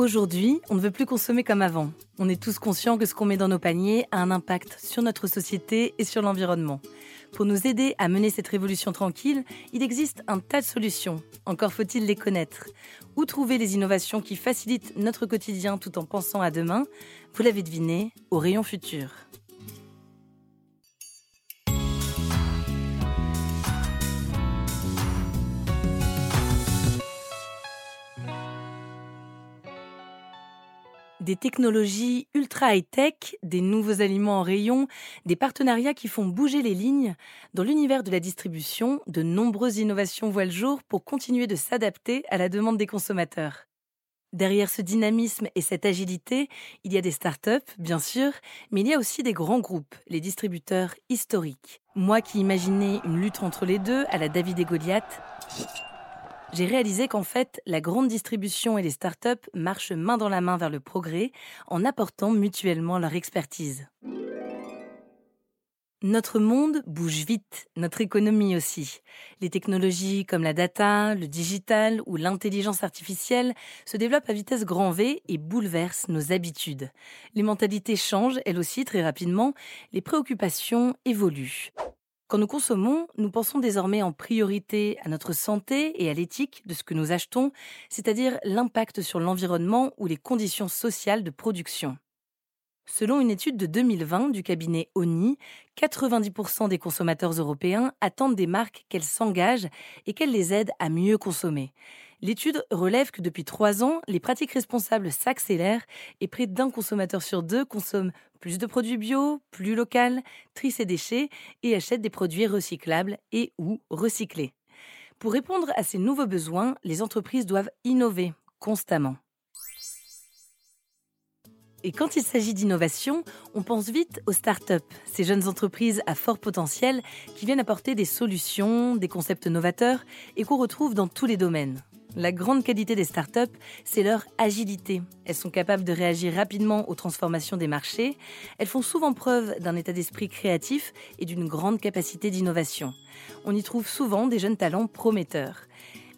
Aujourd'hui, on ne veut plus consommer comme avant. On est tous conscients que ce qu'on met dans nos paniers a un impact sur notre société et sur l'environnement. Pour nous aider à mener cette révolution tranquille, il existe un tas de solutions. Encore faut-il les connaître. Où trouver les innovations qui facilitent notre quotidien tout en pensant à demain? Vous l'avez deviné, au rayon futur. Des technologies ultra high-tech, des nouveaux aliments en rayon, des partenariats qui font bouger les lignes. Dans l'univers de la distribution, de nombreuses innovations voient le jour pour continuer de s'adapter à la demande des consommateurs. Derrière ce dynamisme et cette agilité, il y a des startups, bien sûr, mais il y a aussi des grands groupes, les distributeurs historiques. Moi qui imaginais une lutte entre les deux à la David et Goliath, j'ai réalisé qu'en fait, la grande distribution et les startups marchent main dans la main vers le progrès en apportant mutuellement leur expertise. Notre monde bouge vite, notre économie aussi. Les technologies comme la data, le digital ou l'intelligence artificielle se développent à vitesse grand V et bouleversent nos habitudes. Les mentalités changent, elles aussi, très rapidement, les préoccupations évoluent. Quand nous consommons, nous pensons désormais en priorité à notre santé et à l'éthique de ce que nous achetons, c'est-à-dire l'impact sur l'environnement ou les conditions sociales de production. Selon une étude de 2020 du cabinet ONI, 90% des consommateurs européens attendent des marques qu'elles s'engagent et qu'elles les aident à mieux consommer. L'étude relève que depuis trois ans, les pratiques responsables s'accélèrent et près d'un consommateur sur deux consomme plus de produits bio, plus local, trie ses déchets et achète des produits recyclables et ou recyclés. Pour répondre à ces nouveaux besoins, les entreprises doivent innover constamment. Et quand il s'agit d'innovation, on pense vite aux startups, ces jeunes entreprises à fort potentiel qui viennent apporter des solutions, des concepts novateurs et qu'on retrouve dans tous les domaines. La grande qualité des startups, c'est leur agilité. Elles sont capables de réagir rapidement aux transformations des marchés. Elles font souvent preuve d'un état d'esprit créatif et d'une grande capacité d'innovation. On y trouve souvent des jeunes talents prometteurs.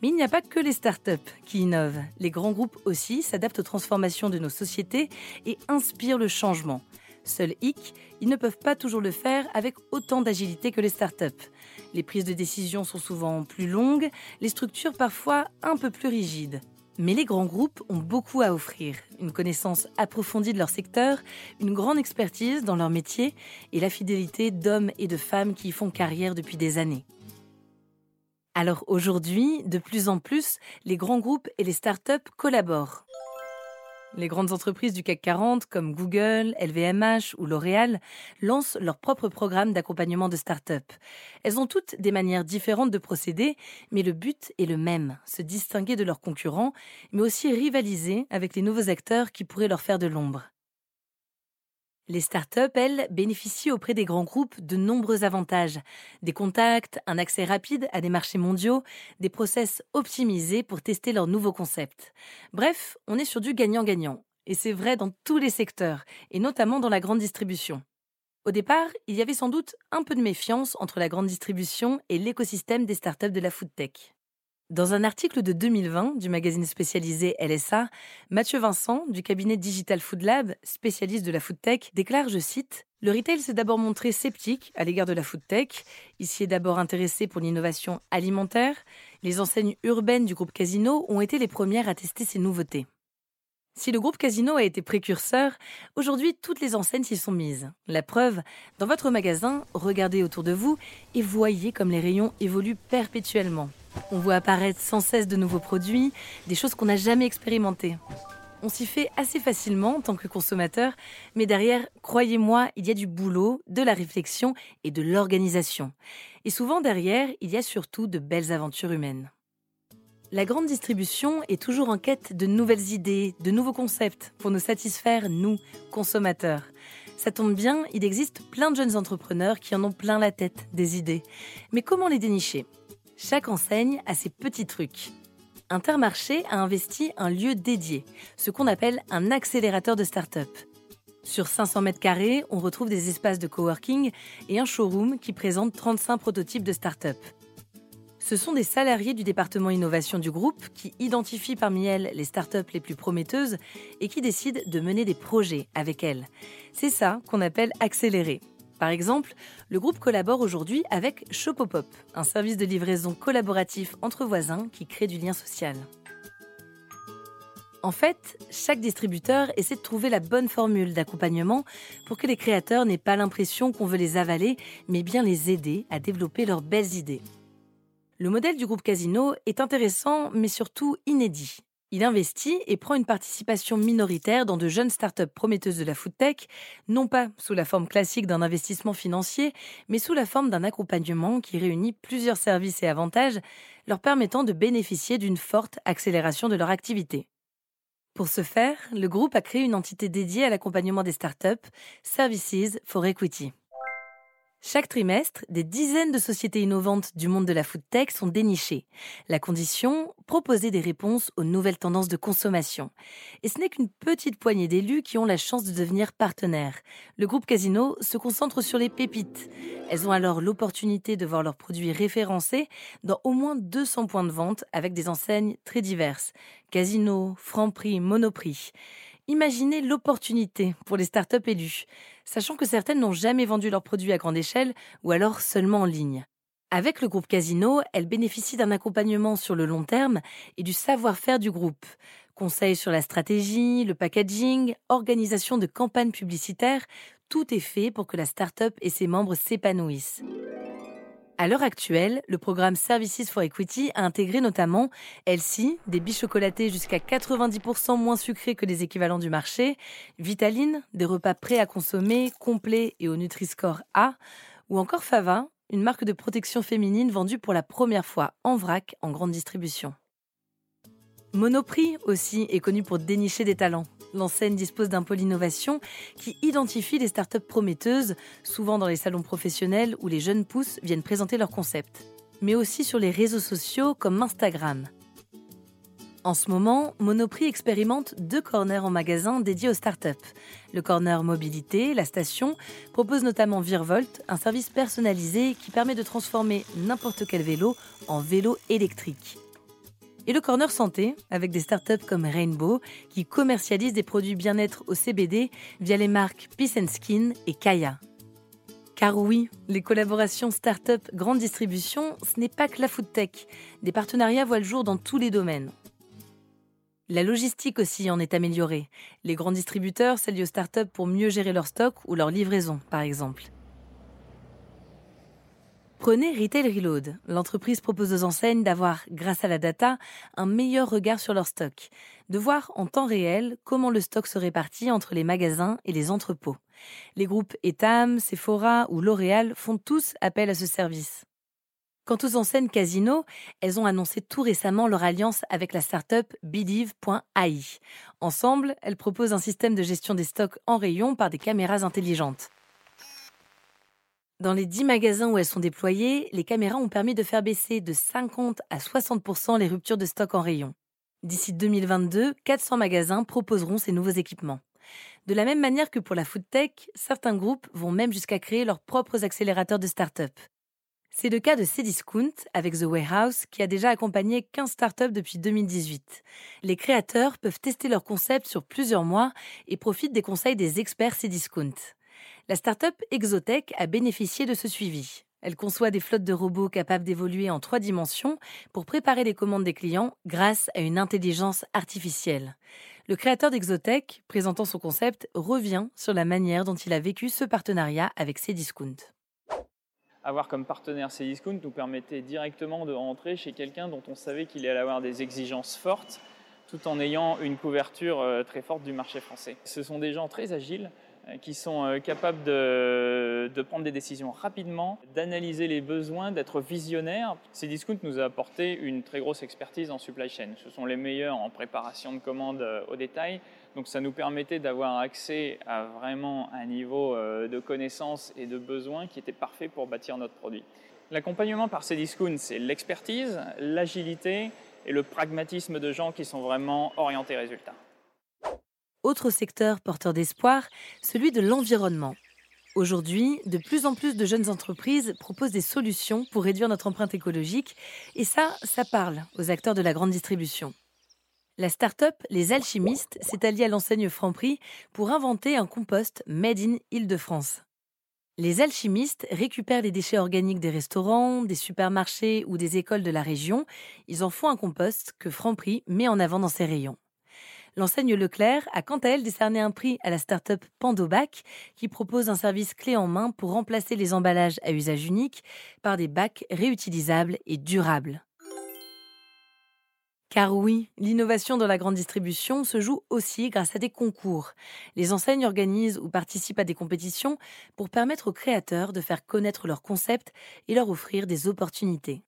Mais il n'y a pas que les startups qui innovent. Les grands groupes aussi s'adaptent aux transformations de nos sociétés et inspirent le changement. Seul hic, ils ne peuvent pas toujours le faire avec autant d'agilité que les startups. Les prises de décision sont souvent plus longues, les structures parfois un peu plus rigides. Mais les grands groupes ont beaucoup à offrir, une connaissance approfondie de leur secteur, une grande expertise dans leur métier et la fidélité d'hommes et de femmes qui y font carrière depuis des années. Alors aujourd'hui, de plus en plus, les grands groupes et les startups collaborent. Les grandes entreprises du CAC 40 comme Google, LVMH ou L'Oréal lancent leur propre programme d'accompagnement de start-up. Elles ont toutes des manières différentes de procéder, mais le but est le même, se distinguer de leurs concurrents, mais aussi rivaliser avec les nouveaux acteurs qui pourraient leur faire de l'ombre. Les startups, elles, bénéficient auprès des grands groupes de nombreux avantages. Des contacts, un accès rapide à des marchés mondiaux, des process optimisés pour tester leurs nouveaux concepts. Bref, on est sur du gagnant-gagnant. Et c'est vrai dans tous les secteurs, et notamment dans la grande distribution. Au départ, il y avait sans doute un peu de méfiance entre la grande distribution et l'écosystème des startups de la food tech. Dans un article de 2020 du magazine spécialisé LSA, Mathieu Vincent, du cabinet Digital Food Lab, spécialiste de la food tech, déclare, je cite, Le retail s'est d'abord montré sceptique à l'égard de la food tech. Il s'y est d'abord intéressé pour l'innovation alimentaire. Les enseignes urbaines du groupe Casino ont été les premières à tester ces nouveautés. Si le groupe Casino a été précurseur, aujourd'hui toutes les enseignes s'y sont mises. La preuve, dans votre magasin, regardez autour de vous et voyez comme les rayons évoluent perpétuellement. On voit apparaître sans cesse de nouveaux produits, des choses qu'on n'a jamais expérimentées. On s'y fait assez facilement en tant que consommateur, mais derrière, croyez-moi, il y a du boulot, de la réflexion et de l'organisation. Et souvent derrière, il y a surtout de belles aventures humaines. La grande distribution est toujours en quête de nouvelles idées, de nouveaux concepts pour nous satisfaire, nous, consommateurs. Ça tombe bien, il existe plein de jeunes entrepreneurs qui en ont plein la tête des idées. Mais comment les dénicher? Chaque enseigne a ses petits trucs. Intermarché a investi un lieu dédié, ce qu'on appelle un accélérateur de start-up. Sur 500 mètres carrés, on retrouve des espaces de coworking et un showroom qui présente 35 prototypes de start-up. Ce sont des salariés du département innovation du groupe qui identifient parmi elles les startups les plus prometteuses et qui décident de mener des projets avec elles. C'est ça qu'on appelle accélérer. Par exemple, le groupe collabore aujourd'hui avec Shopopop, un service de livraison collaboratif entre voisins qui crée du lien social. En fait, chaque distributeur essaie de trouver la bonne formule d'accompagnement pour que les créateurs n'aient pas l'impression qu'on veut les avaler, mais bien les aider à développer leurs belles idées. Le modèle du groupe Casino est intéressant, mais surtout inédit. Il investit et prend une participation minoritaire dans de jeunes startups prometteuses de la foodtech, non pas sous la forme classique d'un investissement financier, mais sous la forme d'un accompagnement qui réunit plusieurs services et avantages, leur permettant de bénéficier d'une forte accélération de leur activité. Pour ce faire, le groupe a créé une entité dédiée à l'accompagnement des startups, Services for Equity. Chaque trimestre, des dizaines de sociétés innovantes du monde de la food tech sont dénichées. La condition Proposer des réponses aux nouvelles tendances de consommation. Et ce n'est qu'une petite poignée d'élus qui ont la chance de devenir partenaires. Le groupe Casino se concentre sur les pépites. Elles ont alors l'opportunité de voir leurs produits référencés dans au moins 200 points de vente avec des enseignes très diverses. Casino, Franprix, Monoprix. Imaginez l'opportunité pour les startups élues, sachant que certaines n'ont jamais vendu leurs produits à grande échelle ou alors seulement en ligne. Avec le groupe Casino, elles bénéficient d'un accompagnement sur le long terme et du savoir-faire du groupe. Conseils sur la stratégie, le packaging, organisation de campagnes publicitaires, tout est fait pour que la startup et ses membres s'épanouissent. À l'heure actuelle, le programme Services for Equity a intégré notamment Elsie, des billes chocolatées jusqu'à 90% moins sucrées que les équivalents du marché, Vitaline, des repas prêts à consommer, complets et au Nutri-Score A, ou encore Fava, une marque de protection féminine vendue pour la première fois en vrac en grande distribution. Monoprix aussi est connu pour dénicher des talents. L'enseigne dispose d'un pôle innovation qui identifie les startups prometteuses, souvent dans les salons professionnels où les jeunes pousses viennent présenter leurs concepts, mais aussi sur les réseaux sociaux comme Instagram. En ce moment, Monoprix expérimente deux corners en magasin dédiés aux startups. Le corner mobilité, la station, propose notamment Virvolt, un service personnalisé qui permet de transformer n'importe quel vélo en vélo électrique et le corner santé avec des startups comme Rainbow qui commercialisent des produits bien-être au CBD via les marques Peace Skin et Kaya. Car oui, les collaborations start-up grande distribution, ce n'est pas que la food tech. Des partenariats voient le jour dans tous les domaines. La logistique aussi en est améliorée. Les grands distributeurs s'allient aux startups pour mieux gérer leur stock ou leur livraison, par exemple. Prenez Retail Reload. L'entreprise propose aux enseignes d'avoir, grâce à la data, un meilleur regard sur leur stock, de voir en temps réel comment le stock se répartit entre les magasins et les entrepôts. Les groupes Etam, Sephora ou L'Oréal font tous appel à ce service. Quant aux enseignes Casino, elles ont annoncé tout récemment leur alliance avec la startup. Ensemble, elles proposent un système de gestion des stocks en rayon par des caméras intelligentes. Dans les 10 magasins où elles sont déployées, les caméras ont permis de faire baisser de 50 à 60% les ruptures de stock en rayon. D'ici 2022, 400 magasins proposeront ces nouveaux équipements. De la même manière que pour la food tech, certains groupes vont même jusqu'à créer leurs propres accélérateurs de start-up. C'est le cas de Cdiscount avec The Warehouse qui a déjà accompagné 15 startups depuis 2018. Les créateurs peuvent tester leur concept sur plusieurs mois et profitent des conseils des experts Cdiscount. La start-up Exotech a bénéficié de ce suivi. Elle conçoit des flottes de robots capables d'évoluer en trois dimensions pour préparer les commandes des clients grâce à une intelligence artificielle. Le créateur d'Exotech, présentant son concept, revient sur la manière dont il a vécu ce partenariat avec Cdiscount. Avoir comme partenaire Cdiscount nous permettait directement de rentrer chez quelqu'un dont on savait qu'il allait avoir des exigences fortes tout en ayant une couverture euh, très forte du marché français. Ce sont des gens très agiles qui sont euh, capables de, prendre des décisions rapidement, d'analyser les besoins, d'être visionnaires. Cdiscount nous a apporté une très grosse expertise en supply chain. Ce sont les meilleurs en préparation de commandes euh, au détail. Donc ça nous permettait d'avoir accès à vraiment un niveau de connaissance et de besoins qui était parfait pour bâtir notre produit. L'accompagnement par Cdiscount, c'est l'expertise, l'agilité et le pragmatisme de gens qui sont vraiment orientés résultats. Autre secteur porteur d'espoir, celui de l'environnement. Aujourd'hui, de plus en plus de jeunes entreprises proposent des solutions pour réduire notre empreinte écologique, et ça, ça parle aux acteurs de la grande distribution. La start-up Les Alchimistes s'est alliée à l'enseigne Franprix pour inventer un compost made in Île-de-France. Les alchimistes récupèrent les déchets organiques des restaurants, des supermarchés ou des écoles de la région. Ils en font un compost que Franprix met en avant dans ses rayons. L'enseigne Leclerc a quant à elle décerné un prix à la start-up Pandobac qui propose un service clé en main pour remplacer les emballages à usage unique par des bacs réutilisables et durables. Car oui, l'innovation dans la grande distribution se joue aussi grâce à des concours. Les enseignes organisent ou participent à des compétitions pour permettre aux créateurs de faire connaître leurs concepts et leur offrir des opportunités.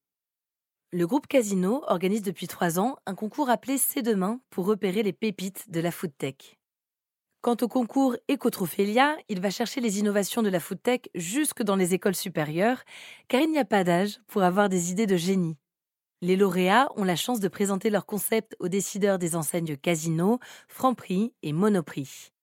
Le groupe Casino organise depuis trois ans un concours appelé C'est demain pour repérer les pépites de la foodtech. Quant au concours Ecotrophélia, il va chercher les innovations de la foodtech jusque dans les écoles supérieures, car il n'y a pas d'âge pour avoir des idées de génie. Les lauréats ont la chance de présenter leurs concepts aux décideurs des enseignes Casino, Franprix et Monoprix.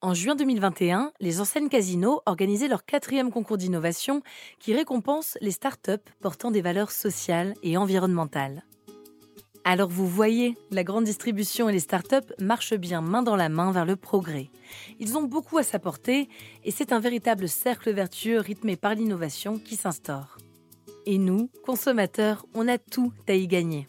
En juin 2021, les enseignes Casino organisaient leur quatrième concours d'innovation qui récompense les startups portant des valeurs sociales et environnementales. Alors vous voyez, la grande distribution et les startups marchent bien main dans la main vers le progrès. Ils ont beaucoup à s'apporter et c'est un véritable cercle vertueux rythmé par l'innovation qui s'instaure. Et nous, consommateurs, on a tout à y gagner.